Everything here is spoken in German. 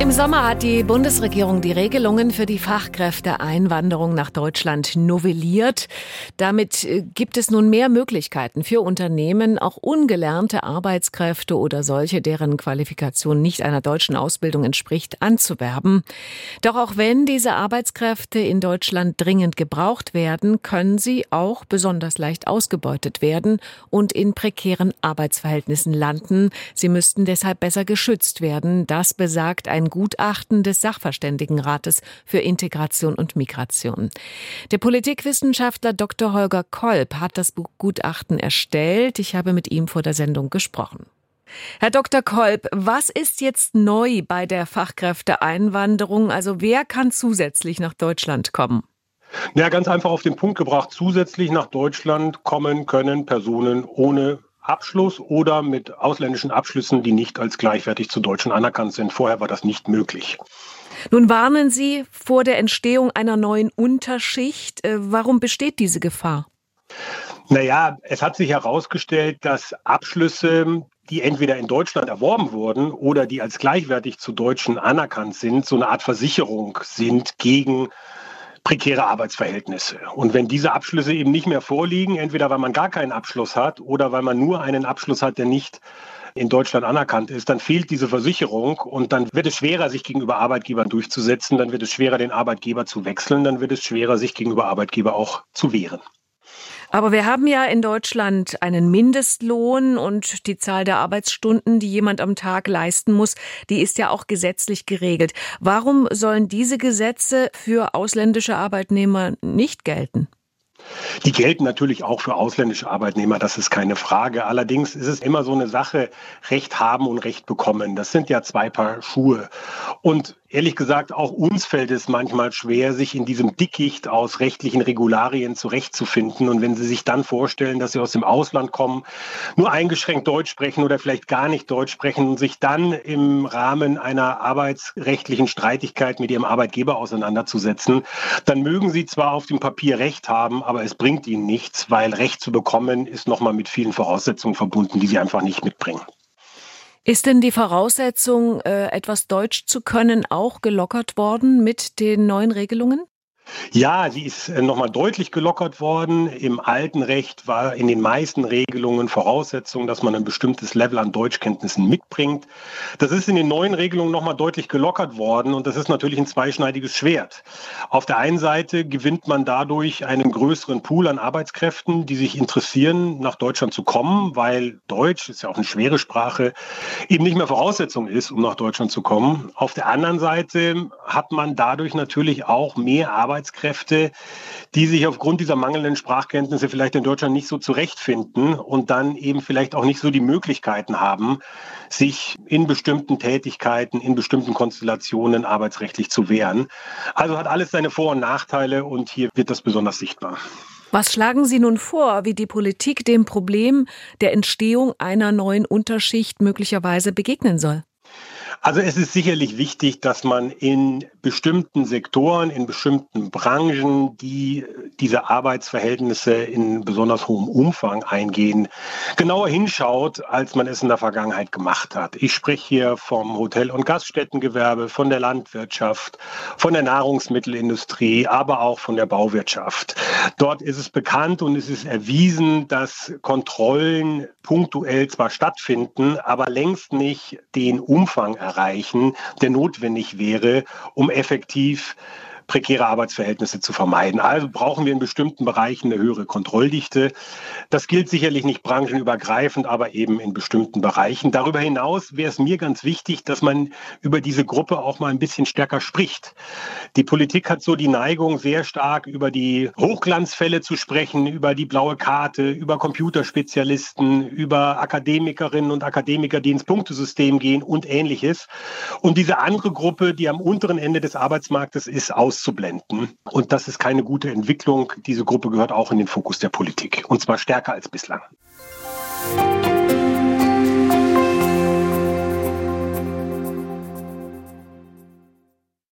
Im Sommer hat die Bundesregierung die Regelungen für die Fachkräfteeinwanderung nach Deutschland novelliert. Damit äh, gibt es nun mehr Möglichkeiten für Unternehmen, auch ungelernte Arbeitskräfte oder solche, deren Qualifikation nicht einer deutschen Ausbildung entspricht, anzuwerben. Doch auch wenn diese Arbeitskräfte in Deutschland dringend gebraucht werden, können sie auch besonders leicht ausgebeutet werden und in prekären Arbeitsverhältnissen landen. Sie müssten deshalb besser geschützt werden. Das besagt ein Gutachten des Sachverständigenrates für Integration und Migration. Der Politikwissenschaftler Dr. Holger Kolb hat das Gutachten erstellt. Ich habe mit ihm vor der Sendung gesprochen. Herr Dr. Kolb, was ist jetzt neu bei der Fachkräfteeinwanderung? Also wer kann zusätzlich nach Deutschland kommen? Ja, ganz einfach auf den Punkt gebracht. Zusätzlich nach Deutschland kommen können Personen ohne Abschluss oder mit ausländischen Abschlüssen, die nicht als gleichwertig zu Deutschen anerkannt sind. Vorher war das nicht möglich. Nun warnen Sie vor der Entstehung einer neuen Unterschicht. Äh, warum besteht diese Gefahr? Naja, es hat sich herausgestellt, dass Abschlüsse, die entweder in Deutschland erworben wurden oder die als gleichwertig zu Deutschen anerkannt sind, so eine Art Versicherung sind gegen prekäre Arbeitsverhältnisse. Und wenn diese Abschlüsse eben nicht mehr vorliegen, entweder weil man gar keinen Abschluss hat oder weil man nur einen Abschluss hat, der nicht in Deutschland anerkannt ist, dann fehlt diese Versicherung und dann wird es schwerer, sich gegenüber Arbeitgebern durchzusetzen, dann wird es schwerer, den Arbeitgeber zu wechseln, dann wird es schwerer, sich gegenüber Arbeitgeber auch zu wehren. Aber wir haben ja in Deutschland einen Mindestlohn und die Zahl der Arbeitsstunden, die jemand am Tag leisten muss, die ist ja auch gesetzlich geregelt. Warum sollen diese Gesetze für ausländische Arbeitnehmer nicht gelten? Die gelten natürlich auch für ausländische Arbeitnehmer, das ist keine Frage. Allerdings ist es immer so eine Sache, Recht haben und Recht bekommen. Das sind ja zwei Paar Schuhe. Und ehrlich gesagt, auch uns fällt es manchmal schwer, sich in diesem Dickicht aus rechtlichen Regularien zurechtzufinden. Und wenn Sie sich dann vorstellen, dass Sie aus dem Ausland kommen, nur eingeschränkt Deutsch sprechen oder vielleicht gar nicht Deutsch sprechen und sich dann im Rahmen einer arbeitsrechtlichen Streitigkeit mit Ihrem Arbeitgeber auseinanderzusetzen, dann mögen Sie zwar auf dem Papier Recht haben, aber es bringt Ihnen nichts, weil Recht zu bekommen ist nochmal mit vielen Voraussetzungen verbunden, die Sie einfach nicht mitbringen. Ist denn die Voraussetzung, äh, etwas Deutsch zu können, auch gelockert worden mit den neuen Regelungen? Ja, sie ist äh, nochmal deutlich gelockert worden. Im alten Recht war in den meisten Regelungen Voraussetzung, dass man ein bestimmtes Level an Deutschkenntnissen mitbringt. Das ist in den neuen Regelungen nochmal deutlich gelockert worden und das ist natürlich ein zweischneidiges Schwert. Auf der einen Seite gewinnt man dadurch einen größeren Pool an Arbeitskräften, die sich interessieren, nach Deutschland zu kommen, weil Deutsch ist ja auch eine schwere Sprache, eben nicht mehr Voraussetzung ist, um nach Deutschland zu kommen. Auf der anderen Seite hat man dadurch natürlich auch mehr Arbeit Arbeitskräfte, die sich aufgrund dieser mangelnden Sprachkenntnisse vielleicht in Deutschland nicht so zurechtfinden und dann eben vielleicht auch nicht so die Möglichkeiten haben, sich in bestimmten Tätigkeiten, in bestimmten Konstellationen arbeitsrechtlich zu wehren. Also hat alles seine Vor- und Nachteile und hier wird das besonders sichtbar. Was schlagen Sie nun vor, wie die Politik dem Problem der Entstehung einer neuen Unterschicht möglicherweise begegnen soll? Also es ist sicherlich wichtig, dass man in bestimmten Sektoren, in bestimmten Branchen, die diese Arbeitsverhältnisse in besonders hohem Umfang eingehen, genauer hinschaut, als man es in der Vergangenheit gemacht hat. Ich spreche hier vom Hotel- und Gaststättengewerbe, von der Landwirtschaft, von der Nahrungsmittelindustrie, aber auch von der Bauwirtschaft. Dort ist es bekannt und es ist erwiesen, dass Kontrollen punktuell zwar stattfinden, aber längst nicht den Umfang erreichen, der notwendig wäre, um effektiv prekäre Arbeitsverhältnisse zu vermeiden. Also brauchen wir in bestimmten Bereichen eine höhere Kontrolldichte. Das gilt sicherlich nicht branchenübergreifend, aber eben in bestimmten Bereichen. Darüber hinaus wäre es mir ganz wichtig, dass man über diese Gruppe auch mal ein bisschen stärker spricht. Die Politik hat so die Neigung, sehr stark über die Hochglanzfälle zu sprechen, über die blaue Karte, über Computerspezialisten, über Akademikerinnen und Akademiker, die ins Punktesystem gehen und ähnliches. Und diese andere Gruppe, die am unteren Ende des Arbeitsmarktes ist, aus auszublenden. Und das ist keine gute Entwicklung. Diese Gruppe gehört auch in den Fokus der Politik. Und zwar stärker als bislang.